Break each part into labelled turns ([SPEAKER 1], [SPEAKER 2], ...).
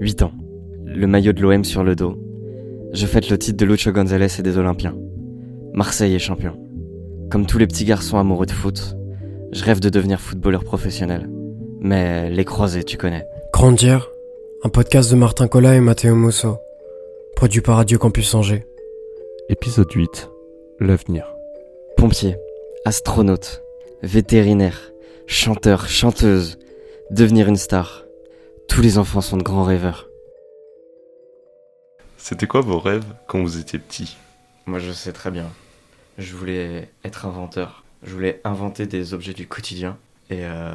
[SPEAKER 1] 8 ans. Le maillot de l'OM sur le dos. Je fête le titre de Lucho González et des Olympiens. Marseille est champion. Comme tous les petits garçons amoureux de foot, je rêve de devenir footballeur professionnel. Mais les croisés, tu connais.
[SPEAKER 2] Grandir, un podcast de Martin Collat et Matteo Musso, produit par Radio Campus Angers.
[SPEAKER 3] Épisode 8. L'avenir.
[SPEAKER 1] Pompier, astronaute, vétérinaire, chanteur, chanteuse, devenir une star. Tous les enfants sont de grands rêveurs.
[SPEAKER 3] C'était quoi vos rêves quand vous étiez petit?
[SPEAKER 1] Moi je sais très bien. Je voulais être inventeur. Je voulais inventer des objets du quotidien. Et euh,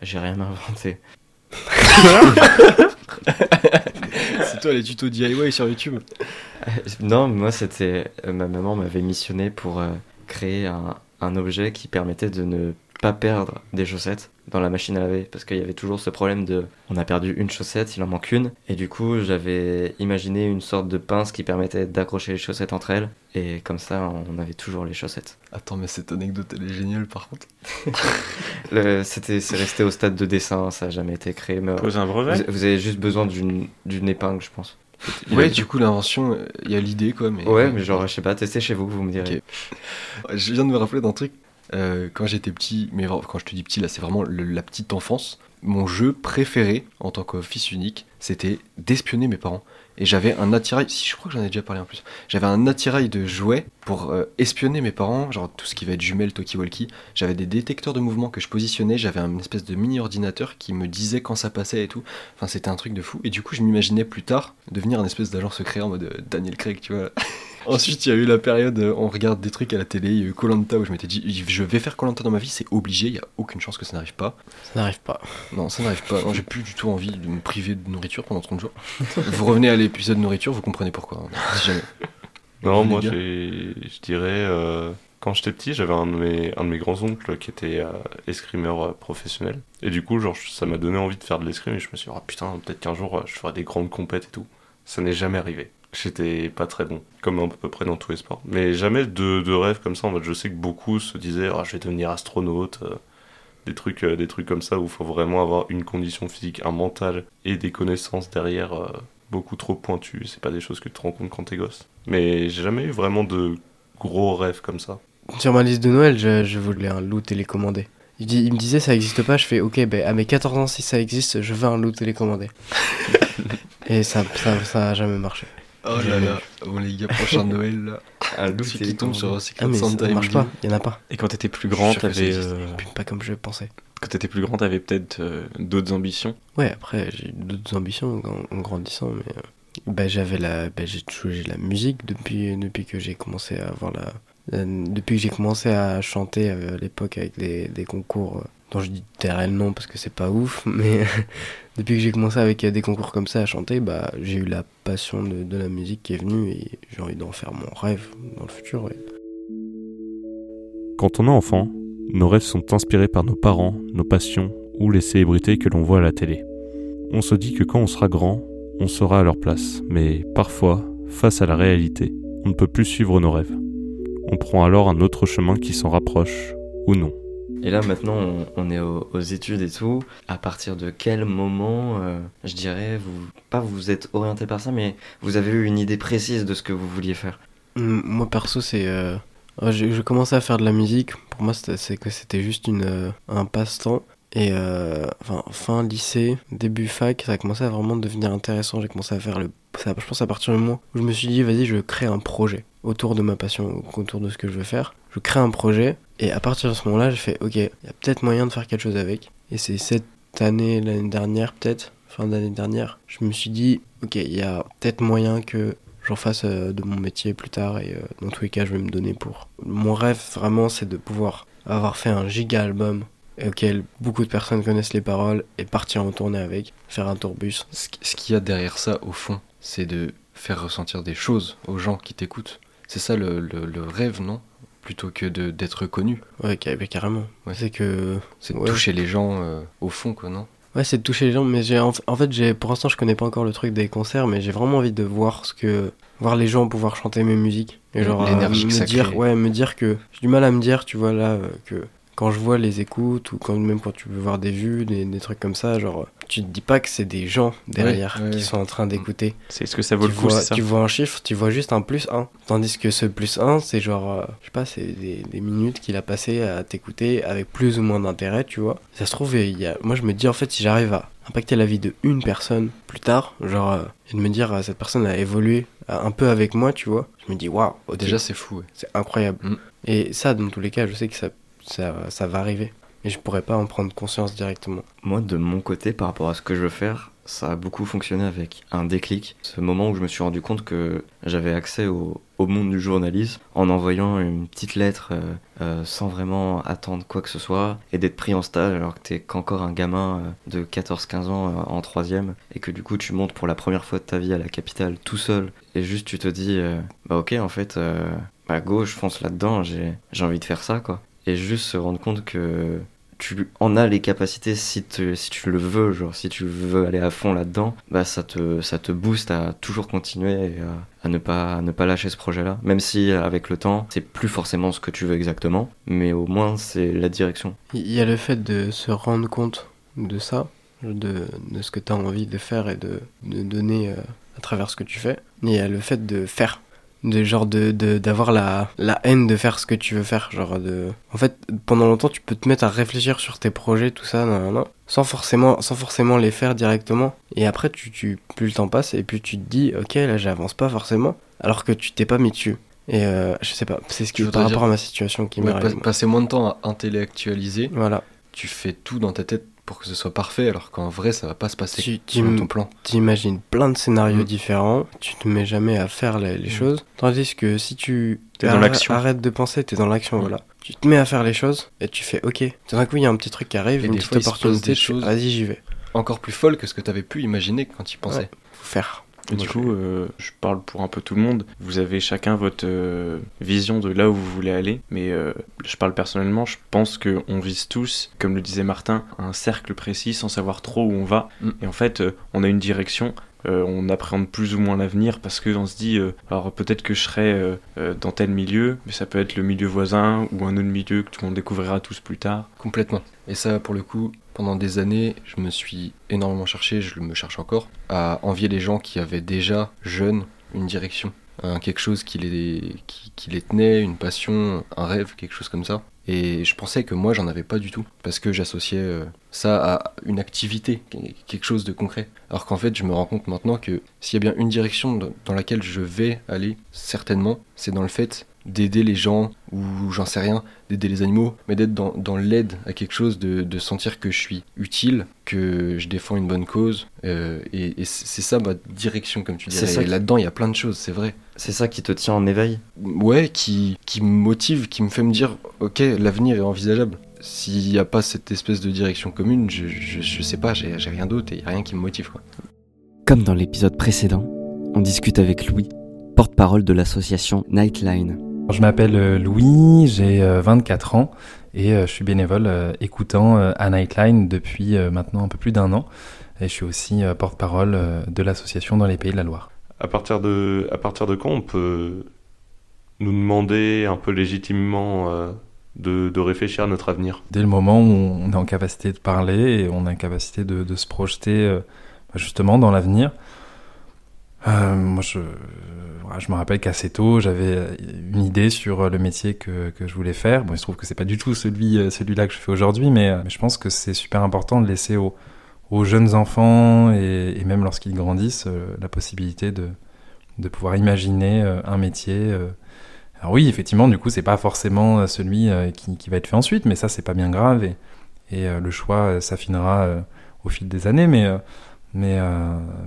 [SPEAKER 1] j'ai rien inventé.
[SPEAKER 4] C'est toi les tutos DIY sur YouTube
[SPEAKER 1] Non, moi c'était. euh, Ma maman m'avait missionné pour euh, créer un, un objet qui permettait de ne pas perdre des chaussettes dans la machine à laver. Parce qu'il y avait toujours ce problème de. On a perdu une chaussette, il en manque une. Et du coup, j'avais imaginé une sorte de pince qui permettait d'accrocher les chaussettes entre elles. Et comme ça, on avait toujours les chaussettes.
[SPEAKER 4] Attends, mais cette anecdote elle est géniale par contre.
[SPEAKER 1] Le- C'était, c'est resté au stade de dessin, ça n'a jamais été créé. Mais
[SPEAKER 3] Pose un
[SPEAKER 1] vous,
[SPEAKER 3] brevet
[SPEAKER 1] vous avez juste besoin d'une, d'une épingle, je pense.
[SPEAKER 3] Il
[SPEAKER 4] Ouais,
[SPEAKER 3] a-
[SPEAKER 4] du coup, l'invention, il y a l'idée quoi, mais.
[SPEAKER 1] Ouais, mais genre, je sais pas, testez chez vous, vous me direz.
[SPEAKER 4] Ok. Je viens de me rappeler d'un truc. Euh, quand j'étais petit, mais quand je te dis petit, là, c'est vraiment la petite enfance. Mon jeu préféré en tant que fils unique, c'était d'espionner mes parents. Et j'avais un attirail, si je crois que j'en ai déjà parlé en plus, j'avais un attirail de jouets pour euh, espionner mes parents, genre tout ce qui va être jumelles, talkie-walkie. J'avais des détecteurs de mouvement que je positionnais, j'avais un espèce de mini ordinateur qui me disait quand ça passait et tout. Enfin, c'était un truc de fou. Et du coup, je m'imaginais plus tard devenir un espèce d'agent secret en mode euh, Daniel Craig, tu vois. Ensuite, il y a eu la période, euh, on regarde des trucs à la télé, il y a eu Colanta où je m'étais dit, je vais faire Colanta dans ma vie, c'est obligé, il y a aucune chance que ça n'arrive pas.
[SPEAKER 2] Ça n'arrive pas.
[SPEAKER 4] Non, ça n'arrive pas. J'ai plus du tout envie de me priver de nourriture pendant 30 jours. vous revenez à l'épisode nourriture, vous comprenez pourquoi. hein, si jamais.
[SPEAKER 3] Non, moi je dirais. euh, Quand j'étais petit, j'avais un de mes, un de mes grands-oncles qui était euh, escrimeur euh, professionnel. Et du coup, genre, ça m'a donné envie de faire de l'escrime. Et je me suis dit, ah putain, peut-être qu'un jour euh, je ferai des grandes compètes et tout. Ça n'est jamais arrivé. J'étais pas très bon, comme à peu près dans tous les sports. Mais jamais de, de rêve comme ça. En fait, je sais que beaucoup se disaient, ah, je vais devenir astronaute. euh, des trucs, euh, des trucs comme ça où il faut vraiment avoir une condition physique, un mental et des connaissances derrière euh, beaucoup trop pointues. C'est pas des choses que tu te rends compte quand t'es gosse. Mais j'ai jamais eu vraiment de gros rêves comme ça.
[SPEAKER 2] Sur ma liste de Noël, je, je voulais un loup télécommandé. Il, dit- il me disait ça existe pas, je fais ok, ben à mes 14 ans, si ça existe, je veux un loup télécommandé. Et ça, ça, ça a jamais marché.
[SPEAKER 4] Oh là là, bon les gars, prochain Noël là.
[SPEAKER 1] Un loup
[SPEAKER 4] Celui qui tombe sur Secret
[SPEAKER 2] Ah, mais
[SPEAKER 4] Santa
[SPEAKER 2] ça marche pas, il y en a pas.
[SPEAKER 5] Et quand t'étais plus grand, t'avais euh,
[SPEAKER 2] pas comme je pensais.
[SPEAKER 5] quand t'étais plus grand, t'avais peut-être euh, d'autres ambitions?
[SPEAKER 2] Ouais, après, j'ai eu d'autres ambitions en, en grandissant, mais euh, bah, j'avais la, bah, j'ai toujours j'ai la musique depuis, depuis que j'ai commencé à avoir la, depuis que j'ai commencé à chanter euh, à l'époque avec des, des concours je dis derrière le nom parce que c'est pas ouf, mais depuis que j'ai commencé avec euh, des concours comme ça à chanter, bah, j'ai eu la passion de, la musique qui est venue et j'ai envie d'en faire mon rêve dans le futur.
[SPEAKER 3] Quand on est enfant, nos rêves sont inspirés par nos parents, nos passions ou les célébrités que l'on voit à la télé. On se dit que quand on sera grand, on sera à leur place, mais parfois, face à la réalité, on ne peut plus suivre nos rêves. On prend alors un autre chemin qui s'en rapproche, ou non.
[SPEAKER 1] Et là maintenant on, est au- aux études et tout. À partir de quel moment, euh, je dirais, vous pas vous êtes orienté par ça, mais vous avez eu une idée précise de ce que vous vouliez faire?
[SPEAKER 2] Hum, Moi perso c'est euh, j'ai j'ai commencé à faire de la musique. Pour moi c'est que c'était juste une euh, un passe-temps et euh, enfin fin lycée début fac ça a commencé à vraiment devenir intéressant. J'ai commencé à faire le ça, je pense à partir du moment où je me suis dit vas-y je crée un projet autour de ma passion autour de ce que je veux faire. Je crée un projet et à partir de ce moment-là j'ai fait ok il y a peut-être moyen de faire quelque chose avec et c'est cette année l'année dernière peut-être fin d'année dernière je me suis dit ok il y a peut-être moyen que j'en fasse euh, de mon métier plus tard et euh, dans tous les cas je vais me donner pour. Mon rêve vraiment c'est de pouvoir avoir fait un giga album auquel beaucoup de personnes connaissent les paroles et partir en tournée avec, faire un tourbus.
[SPEAKER 4] Ce qui- ce qu'il y a derrière ça, au fond, c'est de faire ressentir des choses aux gens qui t'écoutent. C'est ça le- le rêve, non? Plutôt que de- d'être connu.
[SPEAKER 2] Ouais, carrément.
[SPEAKER 4] Ouais.
[SPEAKER 2] C'est que
[SPEAKER 4] C'est
[SPEAKER 2] Ouais.
[SPEAKER 4] toucher les gens euh, au fond, quoi, non?
[SPEAKER 2] Ouais, c'est de toucher les gens, mais j'ai en, en fait, j'ai pour l'instant, je connais pas encore le truc des concerts, mais j'ai vraiment envie de voir ce que voir les gens pouvoir chanter mes musiques et genre euh, me dire,
[SPEAKER 4] crée.
[SPEAKER 2] ouais, me dire que j'ai du mal à me dire, tu vois là, euh, que quand je vois les écoutes ou quand même quand tu veux voir des vues, des, des trucs comme ça, genre tu te dis pas que c'est des gens derrière
[SPEAKER 4] Ouais, ouais,
[SPEAKER 2] qui sont en train d'écouter.
[SPEAKER 5] C'est est-ce que ça vaut
[SPEAKER 2] Tu
[SPEAKER 5] le coup,
[SPEAKER 2] vois,
[SPEAKER 5] ça
[SPEAKER 2] tu vois un chiffre, tu vois juste un plus 1. Tandis que ce plus 1, c'est genre, euh, je sais pas, c'est des, des minutes qu'il a passé à t'écouter avec plus ou moins d'intérêt, tu vois. Ça se trouve, il y a... moi je me dis en fait, si j'arrive à impacter la vie de une personne plus tard, genre, euh, et de me dire, euh, cette personne a évolué un peu avec moi, tu vois, je me dis, waouh,
[SPEAKER 4] Déjà, c'est fou. ouais.
[SPEAKER 2] c'est incroyable.
[SPEAKER 4] Mm.
[SPEAKER 2] Et ça, dans tous les cas, je sais que ça, ça, va arriver. Mais je pourrais pas en prendre conscience directement.
[SPEAKER 1] Moi, de mon côté, par rapport à ce que je veux faire, ça a beaucoup fonctionné avec un déclic. Ce moment où je me suis rendu compte que j'avais accès au, monde du journalisme en envoyant une petite lettre euh, euh, sans vraiment attendre quoi que ce soit et d'être pris en stage alors que t'es qu'encore un gamin euh, de 14-15 ans en troisième et que du coup tu montes pour la première fois de ta vie à la capitale tout seul et juste tu te dis bah ok en fait bah go je fonce là-dedans j'ai envie de faire ça quoi et juste se rendre compte que tu en as les capacités si, te- si tu le veux, genre si tu veux aller à fond là-dedans, bah ça te, ça te booste à toujours continuer et à, ne, pas, à ne pas lâcher ce projet-là. Même si avec le temps, c'est plus forcément ce que tu veux exactement, mais au moins c'est la direction.
[SPEAKER 2] Il y a le fait de se rendre compte de ça, de, de ce que tu as envie de faire et de, de donner euh, à travers ce que tu fais. Et il y a le fait de faire. De genre de d'avoir la, la haine de faire ce que tu veux faire. Genre de. En fait, pendant longtemps, tu peux te mettre à réfléchir sur tes projets, tout ça, nan, nan, sans, forcément, sans forcément les faire directement. Et après, tu, tu, plus le temps passe, et puis tu te dis, ok, là, j'avance pas forcément, alors que tu t'es pas mis dessus. Et euh, je sais pas, c'est ce qui, par rapport
[SPEAKER 4] dire-
[SPEAKER 2] à ma situation qui
[SPEAKER 4] Ouais,
[SPEAKER 2] m'arrive.
[SPEAKER 4] pas- passer moins de temps à intellectualiser,
[SPEAKER 2] Voilà.
[SPEAKER 4] tu fais tout dans ta tête pour que ce soit parfait, alors qu'en vrai, ça va pas se passer
[SPEAKER 2] Tu- tu
[SPEAKER 4] selon ton plan.
[SPEAKER 2] T'imagines plein de scénarios
[SPEAKER 4] Mm.
[SPEAKER 2] différents, tu te mets jamais à faire les, les choses. Tandis que si tu
[SPEAKER 5] T'es dans
[SPEAKER 2] arrêtes-
[SPEAKER 5] l'action.
[SPEAKER 2] arrêtes de penser, t'es dans l'action,
[SPEAKER 4] Mm.
[SPEAKER 2] voilà. Tu te mets à faire les choses et tu fais ok. Tout d'un coup, il y a un petit truc qui arrive,
[SPEAKER 4] Et
[SPEAKER 2] une petite
[SPEAKER 4] fois,
[SPEAKER 2] opportunité,
[SPEAKER 4] des choses.
[SPEAKER 2] vas-y, j'y vais.
[SPEAKER 4] Encore plus folle que ce que tu avais pu imaginer quand tu pensais.
[SPEAKER 2] Ouais. Faut faire.
[SPEAKER 5] Et du coup, euh, je parle pour un peu tout le monde. Vous avez chacun votre euh, vision de là où vous voulez aller. Mais euh, je parle personnellement, je pense qu'on vise tous, comme le disait Martin, un cercle précis sans savoir trop où on va.
[SPEAKER 4] Mm.
[SPEAKER 5] Et en fait, on a une direction. on appréhende plus ou moins l'avenir parce qu'on se dit, alors peut-être que je serai dans tel milieu, mais ça peut être le milieu voisin ou un autre milieu que on découvrira tous plus tard.
[SPEAKER 4] Complètement. Et ça, pour le coup, pendant des années, je me suis énormément cherché, je me cherche encore, à envier les gens qui avaient déjà, jeunes, une direction. Quelque chose qui les, qui, les tenait, une passion, un rêve, quelque chose comme ça. Et je pensais que moi, j'en avais pas du tout. Parce que j'associais euh, ça à une activité, quelque chose de concret. Alors qu'en fait, je me rends compte maintenant que s'il y a bien une direction dans laquelle je vais aller, certainement, c'est dans le fait d'aider les gens, ou j'en sais rien, d'aider les animaux, mais d'être dans, dans l'aide à quelque chose, de, de sentir que je suis utile, que je défends une bonne cause. euh, et et c'est ça ma direction, comme tu
[SPEAKER 1] ça
[SPEAKER 4] Et
[SPEAKER 1] qui-
[SPEAKER 4] là-dedans, il y a plein de choses, c'est vrai.
[SPEAKER 1] C'est ça qui te tient en éveil?
[SPEAKER 4] Ouais, qui, qui me motive, qui me fait me dire, ok, l'avenir est envisageable. S'il n'y a pas cette espèce de direction commune, je, je, je sais pas, j'ai j'ai rien d'autre et il n'y a rien qui me motive. Quoi.
[SPEAKER 6] Comme dans l'épisode précédent, on discute avec Louis, porte-parole de l'association Nightline.
[SPEAKER 7] Je m'appelle euh, Louis, j'ai euh, 24 ans et euh, je suis bénévole euh, écoutant euh, à Nightline depuis euh, maintenant un peu plus d'un an. Et je suis aussi euh, porte-parole euh, de l'association dans les Pays de la Loire.
[SPEAKER 3] À partir de, à partir de quand on peut nous demander un peu légitimement euh, de, de réfléchir à notre avenir?
[SPEAKER 7] Dès le moment où on est en capacité de parler et on est en capacité de, de se projeter euh, justement dans l'avenir, euh, moi je, je me rappelle qu'assez tôt j'avais euh, une idée sur euh, le métier que, que je voulais faire. Bon, il se trouve que c'est pas du tout celui, euh, celui-là que je fais aujourd'hui, mais, je pense que c'est super important de laisser aux, jeunes enfants et, et même lorsqu'ils grandissent la possibilité de, de pouvoir imaginer un métier. Alors oui, effectivement, du coup, c'est pas forcément celui qui, qui va être fait ensuite, mais ça, c'est pas bien grave et, et le choix s'affinera au fil des années, mais, mais,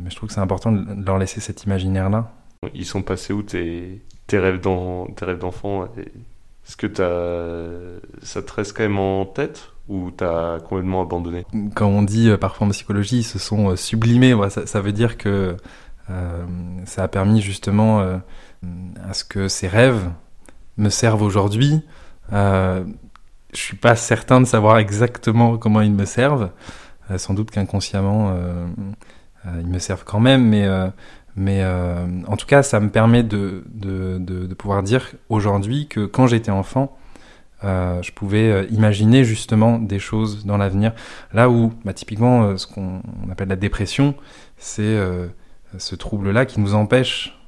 [SPEAKER 7] mais je trouve que c'est important de leur laisser cet imaginaire-là.
[SPEAKER 3] Ils sont passés où tes, tes rêves d'enfant Est-ce que t'as, ça te reste quand même en tête ou t'as complètement abandonné?
[SPEAKER 7] Quand on dit euh, parfois en psychologie, ils se sont euh, sublimés, ça, veut dire que euh, ça a permis justement à ce que ces rêves me servent aujourd'hui. Je suis pas certain de savoir exactement comment ils me servent. Sans doute qu'inconsciemment, ils me servent quand même, mais, mais euh, en tout cas, ça me permet de, de, de, pouvoir dire aujourd'hui que quand j'étais enfant, euh, je pouvais euh, imaginer justement des choses dans l'avenir. Là où, bah, typiquement, ce qu'on on appelle la dépression, c'est ce trouble-là qui nous empêche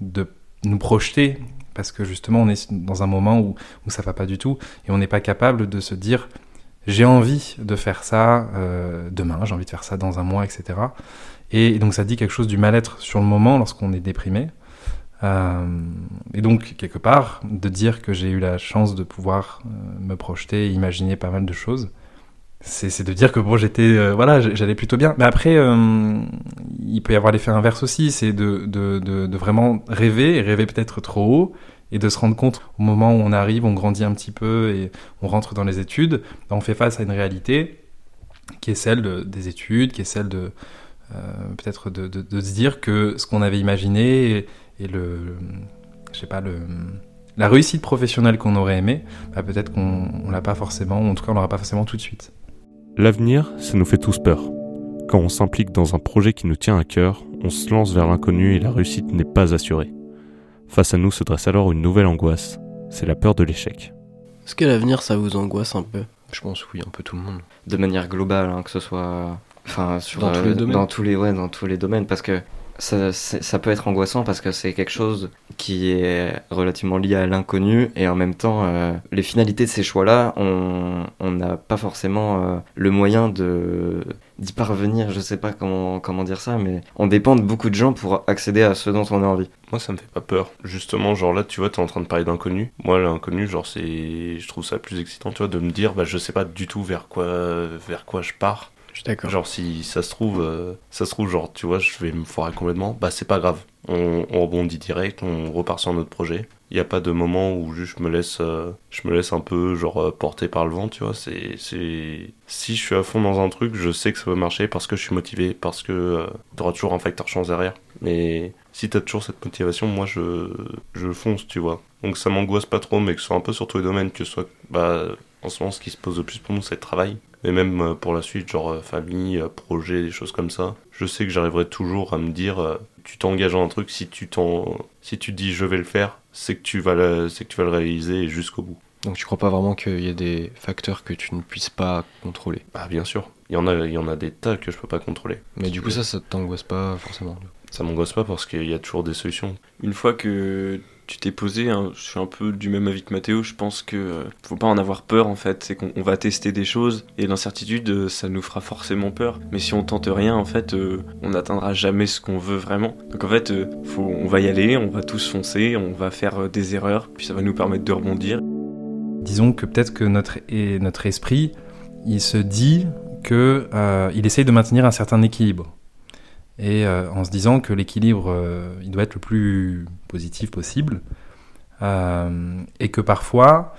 [SPEAKER 7] de nous projeter parce que justement on est dans un moment où, où ça va pas du tout et on n'est pas capable de se dire j'ai envie de faire ça demain, j'ai envie de faire ça dans un mois, etc. Et donc ça dit quelque chose du mal-être sur le moment lorsqu'on est déprimé. Euh, et donc, quelque part, de dire que j'ai eu la chance de pouvoir euh, me projeter et imaginer pas mal de choses, c'est de dire que bon, j'étais, euh, voilà, j'allais plutôt bien. Mais après, il peut y avoir l'effet inverse aussi, c'est de, de, de, de vraiment rêver, et rêver peut-être trop haut, et de se rendre compte au moment où on arrive, on grandit un petit peu et on rentre dans les études, ben, on fait face à une réalité qui est celle de- des études, qui est celle de peut-être de, de, de se dire que ce qu'on avait imaginé et, et le, je sais pas, le, la réussite professionnelle qu'on aurait aimé, bah, peut-être qu'on on l'a pas forcément, ou en tout cas on l'aura pas forcément tout de suite.
[SPEAKER 8] L'avenir, ça nous fait tous peur. Quand on s'implique dans un projet qui nous tient à cœur, on se lance vers l'inconnu et la réussite n'est pas assurée. Face à nous se dresse alors une nouvelle angoisse, c'est la peur de l'échec.
[SPEAKER 2] Est-ce que l'avenir, ça vous angoisse un peu?
[SPEAKER 4] Je pense, oui, un peu tout le monde.
[SPEAKER 1] de manière globale, hein, que ce soit enfin sur
[SPEAKER 4] Dans tous les domaines.
[SPEAKER 1] dans tous les ouais, dans tous les domaines, parce que ça, ça peut être angoissant parce que c'est quelque chose qui est relativement lié à l'inconnu et en même temps euh, les finalités de ces choix-là, on on n'a pas forcément euh, le moyen de d'y parvenir. Je sais pas comment comment dire ça, mais on dépend de beaucoup de gens pour accéder à ce dont on a envie.
[SPEAKER 3] Moi, ça me fait pas peur. Justement, genre là, tu vois, t'es en train de parler d'inconnu. Moi, l'inconnu, genre, c'est. Je trouve ça plus excitant, tu vois, de me dire, bah, je sais pas du tout vers quoi, vers quoi je pars.
[SPEAKER 2] Je suis d'accord.
[SPEAKER 3] Genre, si ça se trouve, euh, ça se trouve, genre, tu vois, je vais me foirer complètement, bah, c'est pas grave. On, on rebondit direct, on repart sur notre projet. Il n'y a pas de moment où juste je me laisse, euh, je me laisse un peu, genre, euh, porter par le vent, tu vois. C'est. Si je suis à fond dans un truc, je sais que ça va marcher parce que je suis motivé, parce que euh, t'auras toujours un facteur chance derrière. Mais si t'as toujours cette motivation, moi, je, je fonce, tu vois. Donc ça m'angoisse pas trop, mais que ce soit un peu sur tous les domaines, que ce soit, bah, en ce moment, ce qui se pose le plus pour nous, c'est le travail. Et même euh, pour la suite, genre euh, famille, euh, projet, des choses comme ça. Je sais que j'arriverai toujours à me dire, tu t'engages dans un truc, si tu t'en, si tu dis je vais le faire, c'est que tu vas le, c'est que tu vas le réaliser jusqu'au bout.
[SPEAKER 4] Donc tu crois pas vraiment qu'il y a des facteurs que tu ne puisses pas contrôler?
[SPEAKER 3] Bah bien sûr, il y en a, il y en a des tas que je peux pas contrôler.
[SPEAKER 4] Mais du coup ça, ça t'angoisse pas forcément.
[SPEAKER 3] Ça m'angoisse pas parce qu'il y a toujours des solutions.
[SPEAKER 5] Une fois que tu t'es posé, hein, je suis un peu du même avis que Mathéo, je pense que euh, faut pas en avoir peur en fait, c'est qu'on on va tester des choses et l'incertitude euh, ça nous fera forcément peur. Mais si on tente rien en fait, euh, on n'atteindra jamais ce qu'on veut vraiment. Donc en fait, euh, on va y aller, on va tous foncer, on va faire des erreurs, puis ça va nous permettre de rebondir.
[SPEAKER 7] Disons que peut-être que notre, et notre esprit, il se dit que il essaye de maintenir un certain équilibre. Et euh, en se disant que l'équilibre, euh, il doit être le plus positif possible. Euh, et que parfois,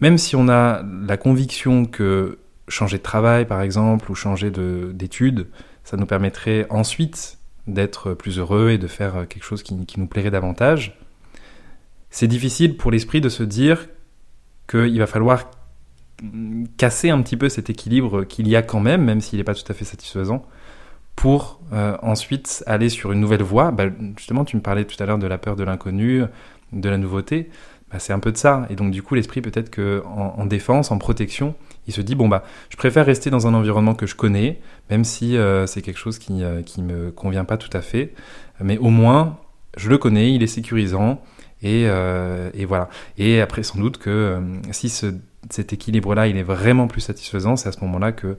[SPEAKER 7] même si on a la conviction que changer de travail, par exemple, ou changer de- d'études, ça nous permettrait ensuite d'être plus heureux et de faire quelque chose qui nous plairait davantage, c'est difficile pour l'esprit de se dire qu'il va falloir casser un petit peu cet équilibre qu'il y a quand même, même s'il n'est pas tout à fait satisfaisant, pour euh, ensuite aller sur une nouvelle voie. Bah, justement, tu me parlais tout à l'heure de la peur de l'inconnu, de la nouveauté. Bah, c'est un peu de ça. Et donc, du coup, l'esprit, peut-être que en, en défense, en protection, il se dit bon, bah, je préfère rester dans un environnement que je connais, même si euh, c'est quelque chose qui ne qui me convient pas tout à fait. Mais au moins, je le connais, il est sécurisant. Et, euh, et voilà. Et après, sans doute que euh, si ce, cet équilibre-là, il est vraiment plus satisfaisant, c'est à ce moment-là que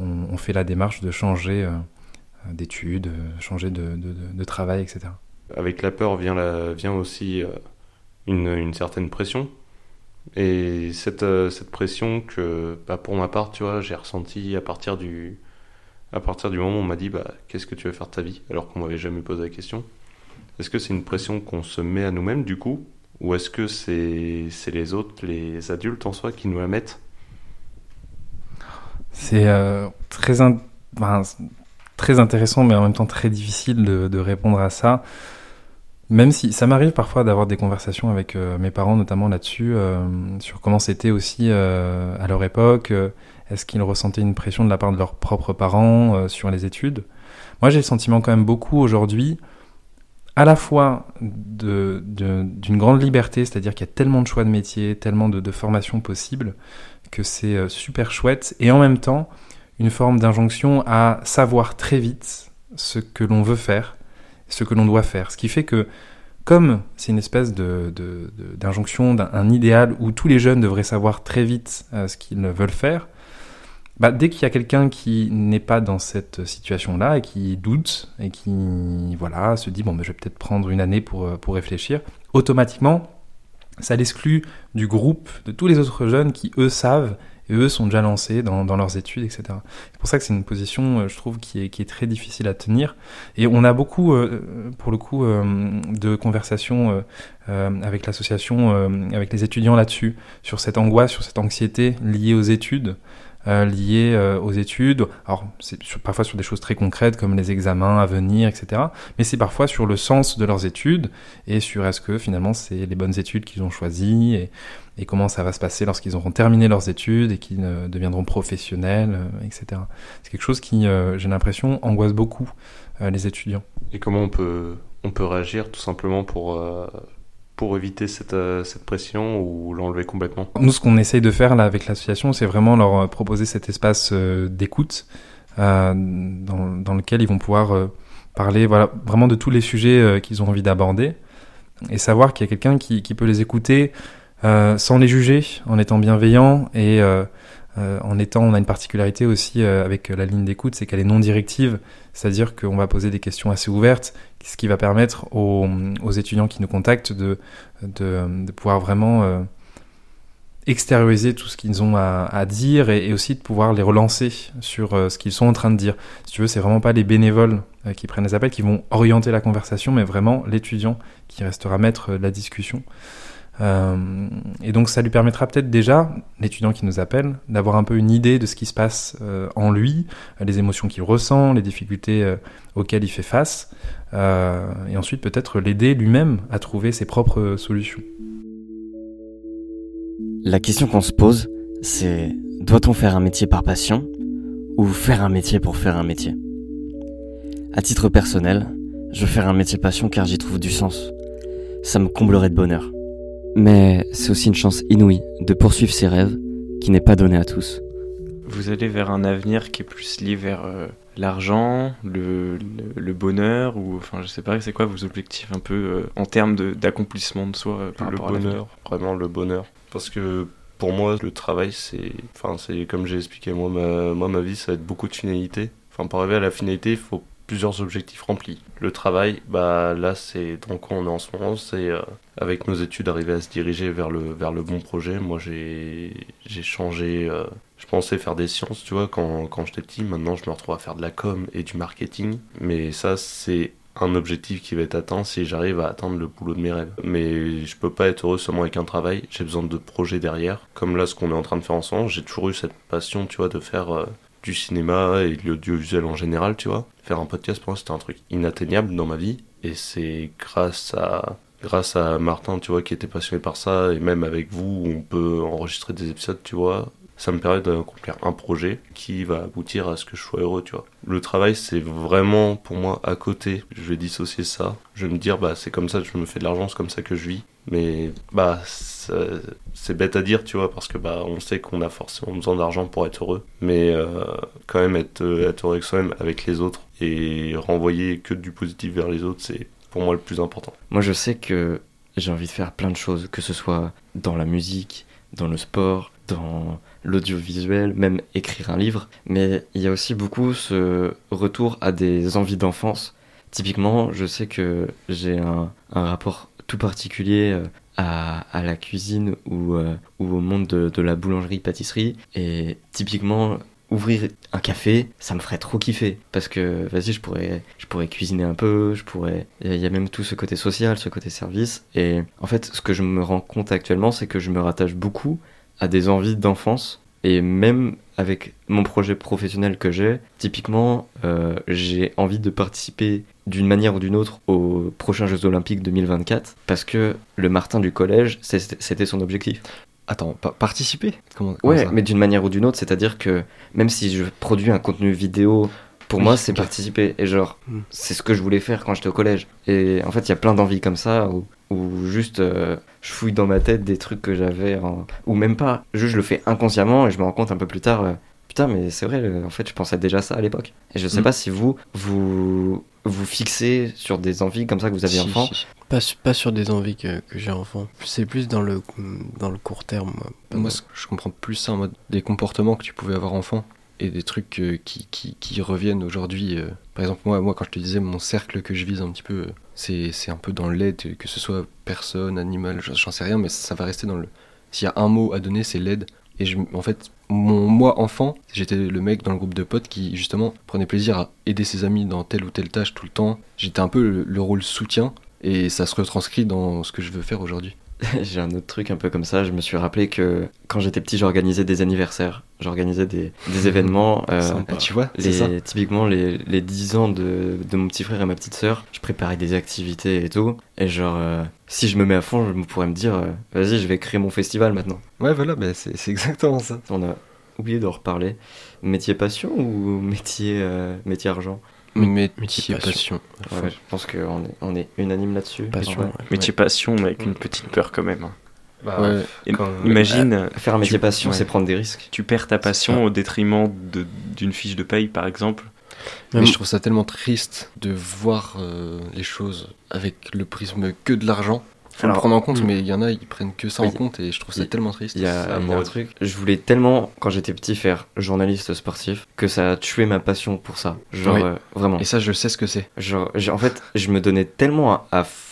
[SPEAKER 7] on, on fait la démarche de changer euh, d'études, euh, changer de, de, travail, etc.
[SPEAKER 3] Avec la peur vient, la, vient aussi euh, une, une certaine pression. Et cette, euh, cette pression que, bah, pour ma part, tu vois, j'ai ressenti à partir du, à partir du moment où on m'a dit, bah, qu'est-ce que tu veux faire de ta vie Alors qu'on m'avait jamais posé la question. Est-ce que c'est une pression qu'on se met à nous-mêmes, du coup Ou est-ce que c'est c'est les autres, les adultes en soi, qui nous la mettent?
[SPEAKER 7] C'est euh, très, in- enfin, c'est très intéressant, mais en même temps très difficile de, de répondre à ça. Même si ça m'arrive parfois d'avoir des conversations avec euh, mes parents, notamment là-dessus, euh, sur comment c'était aussi euh, à leur époque. Est-ce qu'ils ressentaient une pression de la part de leurs propres parents sur les études Moi, j'ai le sentiment quand même beaucoup aujourd'hui, à la fois de- de- d'une grande liberté, c'est-à-dire qu'il y a tellement de choix de métiers, tellement de, de formations possibles, que c'est super chouette, et en même temps, une forme d'injonction à savoir très vite ce que l'on veut faire, ce que l'on doit faire. Ce qui fait que, comme c'est une espèce de- de- de- d'injonction, d'un un idéal où tous les jeunes devraient savoir très vite euh, ce qu'ils veulent faire, bah, dès qu'il y a quelqu'un qui n'est pas dans cette situation-là et qui doute et qui voilà se dit bon ben, je vais peut-être prendre une année pour, euh, pour réfléchir, automatiquement ça l'exclut du groupe de tous les autres jeunes qui eux savent et eux sont déjà lancés dans, leurs études, etc. C'est pour ça que c'est une position, euh, je trouve, qui est, très difficile à tenir. Et on a beaucoup, euh, pour le coup, euh, de conversations avec l'association, avec les étudiants là-dessus, sur cette angoisse, sur cette anxiété liée aux études euh, liées euh, aux études. Alors, c'est parfois sur des choses très concrètes comme les examens à venir, etc. Mais c'est parfois sur le sens de leurs études et sur est-ce que finalement c'est les bonnes études qu'ils ont choisies et comment ça va se passer lorsqu'ils auront terminé leurs études et qu'ils euh, deviendront professionnels, euh, etc. C'est quelque chose qui, euh, j'ai l'impression, angoisse beaucoup les étudiants.
[SPEAKER 3] Et comment on peut, on peut réagir tout simplement pour, pour éviter cette, cette pression ou l'enlever complètement?
[SPEAKER 7] Nous, ce qu'on essaye de faire là avec l'association, c'est vraiment leur proposer cet espace d'écoute dans, dans lequel ils vont pouvoir parler voilà, vraiment de tous les sujets qu'ils ont envie d'aborder et savoir qu'il y a quelqu'un qui, qui peut les écouter euh, sans les juger, en étant bienveillant et euh, euh, en étant, on a une particularité aussi euh, avec la ligne d'écoute, c'est qu'elle est non directive, c'est-à-dire qu'on va poser des questions assez ouvertes, ce qui va permettre aux, aux étudiants qui nous contactent de, de, de pouvoir vraiment extérioriser tout ce qu'ils ont à, à dire et, aussi de pouvoir les relancer sur ce qu'ils sont en train de dire. Si tu veux, c'est vraiment pas les bénévoles qui prennent les appels qui vont orienter la conversation, mais vraiment l'étudiant qui restera maître de la discussion. Euh, et donc ça lui permettra peut-être déjà, l'étudiant qui nous appelle, d'avoir un peu une idée de ce qui se passe euh, en lui, euh, les émotions qu'il ressent, les difficultés auxquelles il fait face, et ensuite peut-être l'aider lui-même à trouver ses propres solutions.
[SPEAKER 6] La question qu'on se pose, c'est doit-on faire un métier par passion ou faire un métier pour faire un métier? À titre personnel, je veux faire un métier passion car j'y trouve du sens. Ça me comblerait de bonheur. Mais c'est aussi une chance inouïe de poursuivre ses rêves qui n'est pas donné à tous.
[SPEAKER 5] Vous allez vers un avenir qui est plus lié vers euh, l'argent, le, le, le bonheur, ou enfin je sais pas, c'est quoi vos objectifs un peu euh, en termes d'accomplissement de, soi euh, par
[SPEAKER 3] le
[SPEAKER 5] rapport à
[SPEAKER 3] bonheur, vraiment le bonheur. Parce que pour moi, le travail, c'est, enfin, c'est comme j'ai expliqué, moi ma, moi, ma vie, ça va être beaucoup de finalités. Enfin, pour arriver à la finalité, il faut plusieurs objectifs remplis. Le travail, bah là, c'est dans quoi on est en ce moment, c'est euh, avec nos études arriver à se diriger vers le, vers le bon projet. Moi, j'ai, changé. euh, je pensais faire des sciences, tu vois, quand, quand j'étais petit. Maintenant, je me retrouve à faire de la com et du marketing. Mais ça, c'est un objectif qui va être atteint si j'arrive à atteindre le boulot de mes rêves. Mais je peux pas être heureux seulement avec un travail, j'ai besoin de projets derrière. Comme là, ce qu'on est en train de faire ensemble, j'ai toujours eu cette passion, tu vois, de faire euh, du cinéma et de l'audiovisuel en général, tu vois. Faire un podcast, pour moi, c'était un truc inatteignable dans ma vie. Et c'est grâce à grâce à Martin, tu vois, qui était passionné par ça, et même avec vous, on peut enregistrer des épisodes, tu vois. Ça me permet d'accomplir un projet qui va aboutir à ce que je sois heureux, tu vois. Le travail, c'est vraiment pour moi à côté. Je vais dissocier ça. Je vais me dire, bah, c'est comme ça que je me fais de l'argent, c'est comme ça que je vis. Mais, bah, c'est bête à dire, tu vois, parce que, bah, on sait qu'on a forcément besoin d'argent pour être heureux. Mais, euh, quand même, être, être heureux avec soi-même, avec les autres, et renvoyer que du positif vers les autres, c'est pour moi le plus important.
[SPEAKER 1] Moi, je sais que j'ai envie de faire plein de choses, que ce soit dans la musique, dans le sport, dans l'audiovisuel, même écrire un livre. Mais il y a aussi beaucoup ce retour à des envies d'enfance. Typiquement, je sais que j'ai un, rapport tout particulier euh, à, la cuisine ou, euh, ou au monde de, de la boulangerie-pâtisserie. Et typiquement, ouvrir un café, ça me ferait trop kiffer. Parce que, vas-y, je pourrais, je pourrais cuisiner un peu, je pourrais... Il y a même tout ce côté social, ce côté service. Et en fait, ce que je me rends compte actuellement, c'est que je me rattache beaucoup à des envies d'enfance. Et même avec mon projet professionnel que j'ai, typiquement, euh, j'ai envie de participer d'une manière ou d'une autre aux prochains Jeux Olympiques 2024 parce que le Martin du collège, c'était son objectif.
[SPEAKER 4] Attends, pa- participer? Comment, comment
[SPEAKER 1] Ouais, mais d'une manière ou d'une autre, c'est-à-dire que même si je produis un contenu vidéo pour
[SPEAKER 2] Oui,
[SPEAKER 1] moi, c'est participer. Et genre,
[SPEAKER 2] Mm.
[SPEAKER 1] c'est ce que je voulais faire quand j'étais au collège. Et en fait, il y a plein d'envies comme ça où, où juste euh, je fouille dans ma tête des trucs que j'avais, en- ou même pas. Juste, je le fais inconsciemment et je me rends compte un peu plus tard. euh, Putain, mais c'est vrai, euh, en fait, je pensais déjà ça à l'époque. Et je sais
[SPEAKER 4] Mm.
[SPEAKER 1] pas si vous, vous vous fixez sur des envies comme ça que vous aviez
[SPEAKER 4] Si,
[SPEAKER 1] enfant.
[SPEAKER 4] si.
[SPEAKER 2] Pas, su- pas sur des envies que, que j'ai enfant. C'est plus dans le, dans le court terme. Moi,
[SPEAKER 4] Moi, je comprends plus ça en mode des comportements que tu pouvais avoir enfant et des trucs euh, qui, qui, reviennent aujourd'hui. euh. Par exemple, moi, moi, quand je te disais mon cercle que je vise un petit peu, euh, c'est un peu dans l'aide, que ce soit personne, animal, j'en- sais rien, mais ça va rester dans le. S'il y a un mot à donner, c'est l'aide. Et en fait, mon moi enfant, j'étais le mec dans le groupe de potes qui justement prenait plaisir à aider ses amis dans telle ou telle tâche tout le temps. J'étais un peu le, le rôle soutien et ça se retranscrit dans ce que je veux faire aujourd'hui.
[SPEAKER 1] J'ai un autre truc un peu comme ça. Je me suis rappelé que quand j'étais petit, j'organisais des anniversaires. J'organisais des, des événements. euh,
[SPEAKER 2] Sympa.
[SPEAKER 4] Tu vois, c'est ça.
[SPEAKER 1] typiquement, les, les 10 ans de, de mon petit frère et ma petite sœur, je préparais des activités et tout. Et genre, euh, si je me mets à fond, je me pourrais me dire, euh, vas-y, je vais créer mon festival maintenant.
[SPEAKER 4] Ouais, voilà, bah, c'est c'est exactement ça.
[SPEAKER 1] On a oublié d'en reparler. Métier passion ou métier, euh, métier argent?
[SPEAKER 4] Métier
[SPEAKER 2] métier
[SPEAKER 4] passion.
[SPEAKER 1] Ouais, Je pense qu'on est, on est unanime là-dessus.
[SPEAKER 2] Passion, ouais.
[SPEAKER 5] Métier passion, mais avec une petite peur quand même. hein.
[SPEAKER 3] Bah,
[SPEAKER 4] Ouais.
[SPEAKER 5] Et
[SPEAKER 3] Quand-
[SPEAKER 5] imagine, euh,
[SPEAKER 1] Faire un métier
[SPEAKER 5] Tu-
[SPEAKER 1] passion,
[SPEAKER 5] ouais.
[SPEAKER 1] c'est prendre des risques.
[SPEAKER 5] tu perds ta passion au détriment de- d'une fiche de paye, par exemple.
[SPEAKER 4] Mais je trouve ça tellement triste de voir euh, les choses avec le prisme que de l'argent. Faut
[SPEAKER 1] Alors,
[SPEAKER 4] le prendre en compte,
[SPEAKER 1] hmm.
[SPEAKER 4] mais il y en a, ils prennent que ça en compte et je trouve ça
[SPEAKER 1] Il-
[SPEAKER 4] tellement triste.
[SPEAKER 1] Il y a, y un truc, je voulais tellement, quand j'étais petit, faire journaliste sportif, que ça a tué ma passion pour ça. Genre,
[SPEAKER 4] Oui.
[SPEAKER 1] euh, vraiment.
[SPEAKER 4] Et ça, je sais ce que c'est.
[SPEAKER 1] Genre, en fait, je me donnais tellement à, à fond,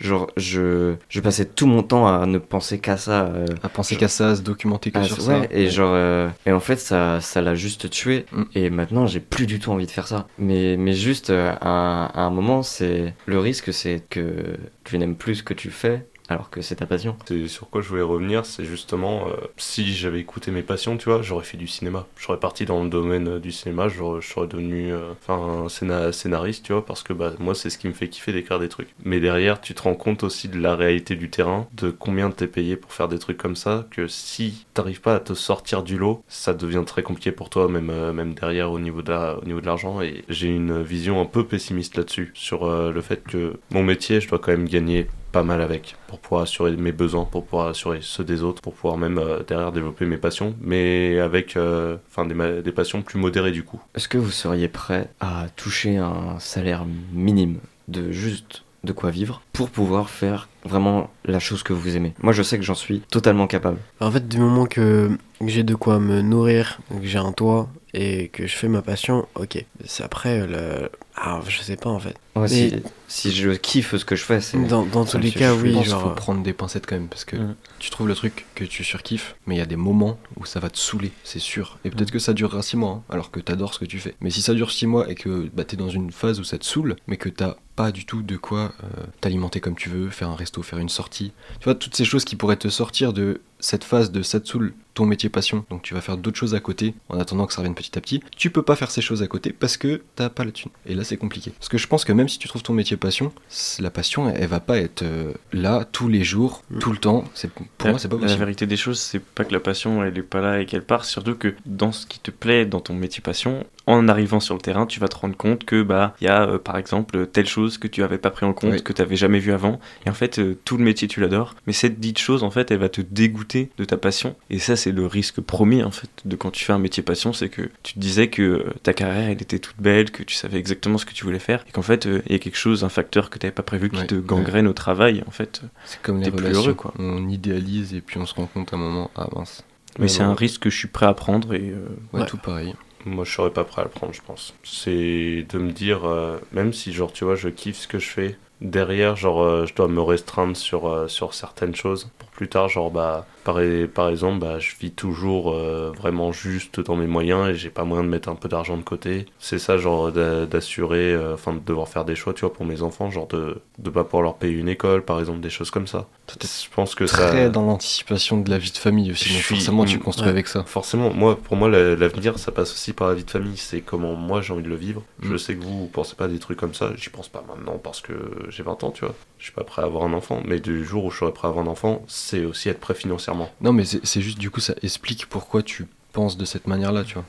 [SPEAKER 1] genre, je, je passais tout mon temps à ne penser qu'à ça. euh,
[SPEAKER 4] À penser qu'à ça, à se documenter que
[SPEAKER 1] ah,
[SPEAKER 4] sur
[SPEAKER 1] ouais,
[SPEAKER 4] ça.
[SPEAKER 1] et genre, euh, et en fait, ça, ça l'a juste tué.
[SPEAKER 4] Mm.
[SPEAKER 1] Et maintenant, j'ai plus du tout envie de faire ça. Mais, mais juste, euh, à, un- à un moment, c'est le risque, c'est que tu n'aimes plus ce que tu fais, alors que c'est ta passion.
[SPEAKER 3] C'est sur quoi je voulais revenir, c'est justement euh, si j'avais écouté mes passions, tu vois, j'aurais fait du cinéma. J'aurais parti dans le domaine euh, du cinéma, j'aurais- je serais devenu euh, enfin un scéna- scénariste, tu vois, parce que bah moi c'est ce qui me fait kiffer d'écrire des trucs. Mais derrière, tu te rends compte aussi de la réalité du terrain, de combien t'es payé pour faire des trucs comme ça, que si t'arrives pas à te sortir du lot, ça devient très compliqué pour toi, même même derrière au niveau de au niveau de l'argent. Et j'ai une vision un peu pessimiste là-dessus, sur le fait que mon métier, je dois quand même gagner pas mal avec pour pouvoir assurer mes besoins, pour pouvoir assurer ceux des autres, pour pouvoir même euh, derrière développer mes passions, mais avec euh, enfin des, des passions plus modérées du coup.
[SPEAKER 1] Est-ce que vous seriez prêt à toucher un salaire minime de juste de quoi vivre pour pouvoir faire vraiment la chose que vous aimez Moi, je sais que j'en suis totalement capable.
[SPEAKER 2] En fait, du moment que que j'ai de quoi me nourrir, que j'ai un toit et que je fais ma passion, ok. C'est après, le... ah, je sais pas en fait. Mais-
[SPEAKER 1] si, si je kiffe ce que je fais, c'est.
[SPEAKER 2] Dans, tous les cas,
[SPEAKER 4] je
[SPEAKER 2] oui,
[SPEAKER 4] pense qu'il
[SPEAKER 2] genre.
[SPEAKER 4] faut prendre des pincettes quand même parce que
[SPEAKER 1] Mm.
[SPEAKER 4] tu trouves le truc que tu surkiffes, mais il y a des moments où ça va te saouler, c'est sûr. Et peut-être que ça durera 6 mois, hein, alors que t'adores ce que tu fais. Mais si ça dure 6 mois et que bah, t'es dans une phase où ça te saoule, mais que t'as pas du tout de quoi euh, t'alimenter comme tu veux, faire un faire une sortie, tu vois, toutes ces choses qui pourraient te sortir de cette phase de saoule, ton métier passion, donc tu vas faire d'autres choses à côté en attendant que ça revienne petit à petit. Tu peux pas faire ces choses à côté parce que t'as pas la thune. Et là, c'est compliqué. Parce que je pense que même si tu trouves ton métier passion, la passion, elle, elle va pas être euh, là tous les jours,
[SPEAKER 2] Mm.
[SPEAKER 4] tout le temps. C'est pour
[SPEAKER 5] La-
[SPEAKER 4] moi, c'est pas
[SPEAKER 5] La
[SPEAKER 4] possible.
[SPEAKER 5] vérité des choses, c'est pas que la passion elle est pas là et qu'elle part, surtout que dans ce qui te plaît dans ton métier passion, en arrivant sur le terrain, tu vas te rendre compte que bah il y a euh, par exemple telle chose que tu avais pas pris en compte,
[SPEAKER 4] Oui.
[SPEAKER 5] que tu avais jamais vu avant, et en fait euh, tout le métier tu l'adores, mais cette dite chose en fait elle va te dégoûter de ta passion, et ça c'est le risque premier en fait de quand tu fais un métier passion, c'est que tu te disais que euh, ta carrière elle était toute belle, que tu savais exactement ce que tu voulais faire, et qu'en fait euh, il y a quelque chose, un facteur que tu n'avais pas prévu qui
[SPEAKER 4] Ouais,
[SPEAKER 5] te
[SPEAKER 4] ouais.
[SPEAKER 5] gangrène au travail en fait.
[SPEAKER 4] C'est comme les
[SPEAKER 5] t'es plus
[SPEAKER 4] relations.
[SPEAKER 5] heureux, quoi.
[SPEAKER 4] On idéalise et puis on se rend compte à un moment, ah mince.
[SPEAKER 5] Mais
[SPEAKER 4] Ouais,
[SPEAKER 5] c'est un risque que je suis prêt à prendre et euh,
[SPEAKER 4] Ouais,
[SPEAKER 2] Ouais.
[SPEAKER 4] tout pareil.
[SPEAKER 3] Moi, je serais pas prêt à le prendre, je pense. C'est de me dire, euh, même si, genre, tu vois, je kiffe ce que je fais, derrière, genre, euh, je dois me restreindre sur, euh, sur certaines choses. Pour plus tard, genre, bah, par, par exemple, bah, je vis toujours euh, vraiment juste dans mes moyens et j'ai pas moyen de mettre un peu d'argent de côté. C'est ça, genre, d'a- d'assurer, euh, enfin, de devoir faire des choix, tu vois, pour mes enfants, genre, de, de pas pouvoir leur payer une école, par exemple, des choses comme ça. Je pense que ça.
[SPEAKER 4] Très dans l'anticipation de la vie de famille aussi.
[SPEAKER 3] Je
[SPEAKER 4] Donc
[SPEAKER 3] suis-
[SPEAKER 4] forcément, tu construis
[SPEAKER 2] Ouais.
[SPEAKER 4] avec ça.
[SPEAKER 3] Forcément, moi, pour moi, la- l'avenir, ça passe aussi par la vie de famille. C'est comment moi j'ai envie de le vivre. Je
[SPEAKER 4] Mm.
[SPEAKER 3] sais que vous, vous pensez pas à des trucs comme ça. J'y pense pas maintenant parce que j'ai 20 ans, tu vois. Je suis pas prêt à avoir un enfant. Mais du jour où je serai prêt à avoir un enfant, c'est aussi être prêt financièrement.
[SPEAKER 4] Non, mais c'est juste du coup, ça explique pourquoi tu penses de cette manière-là, tu vois.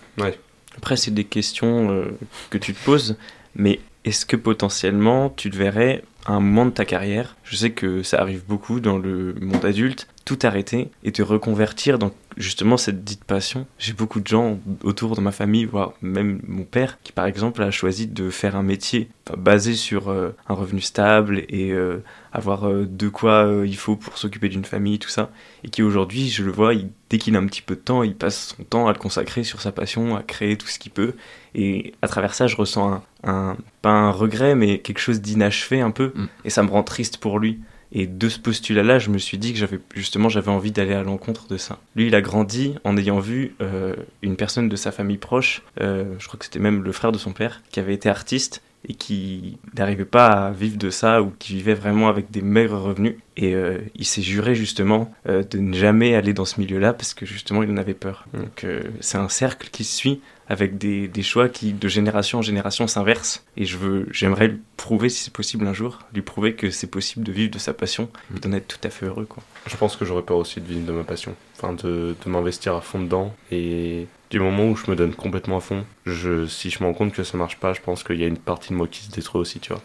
[SPEAKER 5] Après, c'est des questions euh, que tu te poses, mais est-ce que potentiellement tu te verrais à un moment de ta carrière, je sais que ça arrive beaucoup dans le monde adulte, tout arrêter et te reconvertir dans justement cette dite passion. J'ai beaucoup de gens autour de ma famille, voire même mon père, qui par exemple a choisi de faire un métier basé sur euh, un revenu stable et euh, avoir euh, de quoi il faut pour s'occuper d'une famille, tout ça. Et qui aujourd'hui, je le vois, dès qu'il a un petit peu de temps, il passe son temps à le consacrer sur sa passion, à créer tout ce qu'il peut. Et à travers ça, je ressens un, pas un regret, mais quelque chose d'inachevé un peu. Mm. Et ça me rend triste pour lui. Et de ce postulat-là, je me suis dit que j'avais justement j'avais envie d'aller à l'encontre de ça. Lui, il a grandi en ayant vu euh, une personne de sa famille proche, euh, je crois que c'était même le frère de son père, qui avait été artiste et qui n'arrivait pas à vivre de ça ou qui vivait vraiment avec des maigres revenus. Et euh, il s'est juré justement de ne jamais aller dans ce milieu-là parce que justement il en avait peur. Donc c'est un cercle qui se suit avec des, des, choix qui de génération en génération s'inversent. Et je veux, j'aimerais lui prouver, si c'est possible un jour, lui prouver que c'est possible de vivre de sa passion et d'en être tout à fait heureux. Quoi.
[SPEAKER 3] Je pense que j'aurais peur aussi de vivre de ma passion, enfin de, de m'investir à fond dedans. Et du moment où je me donne complètement à fond, je, si je me rends compte que ça marche pas, je pense qu'il y a une partie de moi qui se détruit aussi, tu vois.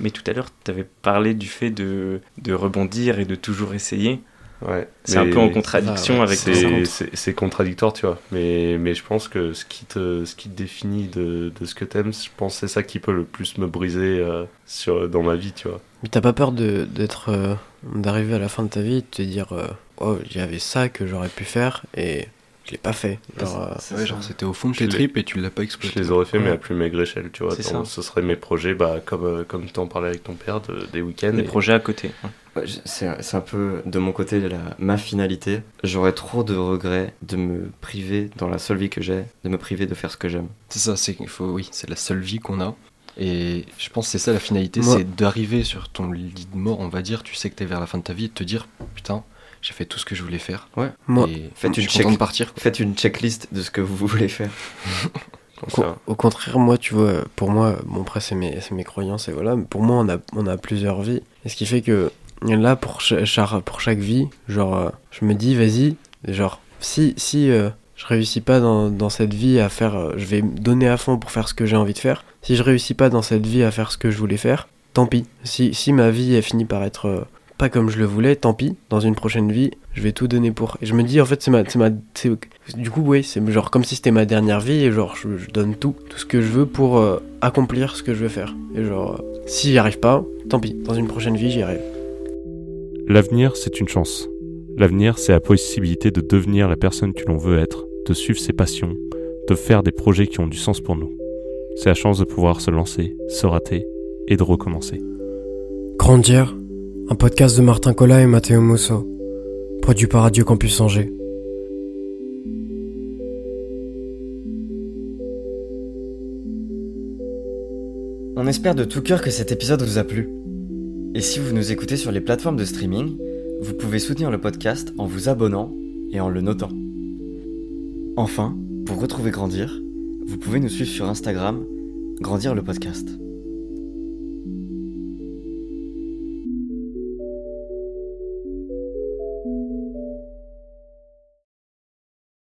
[SPEAKER 5] Mais tout à l'heure, tu avais parlé du fait de, de rebondir et de toujours essayer.
[SPEAKER 3] Ouais,
[SPEAKER 5] c'est un peu en contradiction avec
[SPEAKER 3] c'est contradictoire tu vois. Mais mais je pense que ce qui te ce qui te définit de, de ce que t'aimes je pense c'est ça qui peut le plus me briser euh, sur dans ma vie tu vois.
[SPEAKER 2] Mais t'as pas peur de d'être euh, d'arriver à la fin de ta vie et de te dire euh, oh j'avais ça que j'aurais pu faire et je l'ai pas fait.
[SPEAKER 4] Genre, ouais, genre c'était au fond de tes tripes et tu l'as pas exploité.
[SPEAKER 3] Je les aurais fait, mais à plus maigre échelle, tu vois. ce serait mes projets, bah, comme, comme tu en parlais avec ton père, de, des week-ends.
[SPEAKER 5] Des projets à côté.
[SPEAKER 1] c'est un peu de mon côté la, ma finalité. J'aurais trop de regrets de me priver dans la seule vie que j'ai, de me priver de faire ce que j'aime.
[SPEAKER 4] C'est ça, c'est faut, oui, c'est la seule vie qu'on a. Et je pense que c'est ça la finalité, c'est d'arriver sur ton lit de mort, on va dire, tu sais que t'es vers la fin de ta vie et de te dire, putain, j'ai fait tout ce que je voulais faire.
[SPEAKER 1] Ouais. Moi, faites une, check... partir, faites une checklist de ce que vous voulez faire.
[SPEAKER 2] au, contraire, moi, tu vois, pour moi, bon, après, c'est mes, mes croyances et voilà, mais pour moi, on a, on a plusieurs vies. Et ce qui fait que là, pour chaque, pour chaque vie, genre, euh, je me dis, vas-y, genre, si, si euh, je réussis pas dans, dans, cette vie à faire, euh, je vais me donner à fond pour faire ce que j'ai envie de faire. Si je réussis pas dans cette vie à faire ce que je voulais faire, tant pis. Si, si ma vie est fini par être pas comme je le voulais, tant pis, dans une prochaine vie, je vais tout donner pour. Et je me dis, en fait, c'est ma. ma du coup, oui, c'est genre comme si c'était ma dernière vie et genre, je, donne tout, tout ce que je veux pour accomplir ce que je veux faire. Et genre, si j'y arrive pas, tant pis, dans une prochaine vie, j'y arrive.
[SPEAKER 8] L'avenir, c'est une chance. L'avenir, c'est la possibilité de devenir la personne que l'on veut être, de suivre ses passions, de faire des projets qui ont du sens pour nous. C'est la chance de pouvoir se lancer, se rater et de recommencer.
[SPEAKER 9] Grandir, un podcast de Martin Collat et Matteo Musso, produit par Radio Campus Angers.
[SPEAKER 6] On espère de tout cœur que cet épisode vous a plu. Et si vous nous écoutez sur les plateformes de streaming, vous pouvez soutenir le podcast en vous abonnant et en le notant. Enfin, pour retrouver Grandir, vous pouvez nous suivre sur Instagram, Grandir le podcast.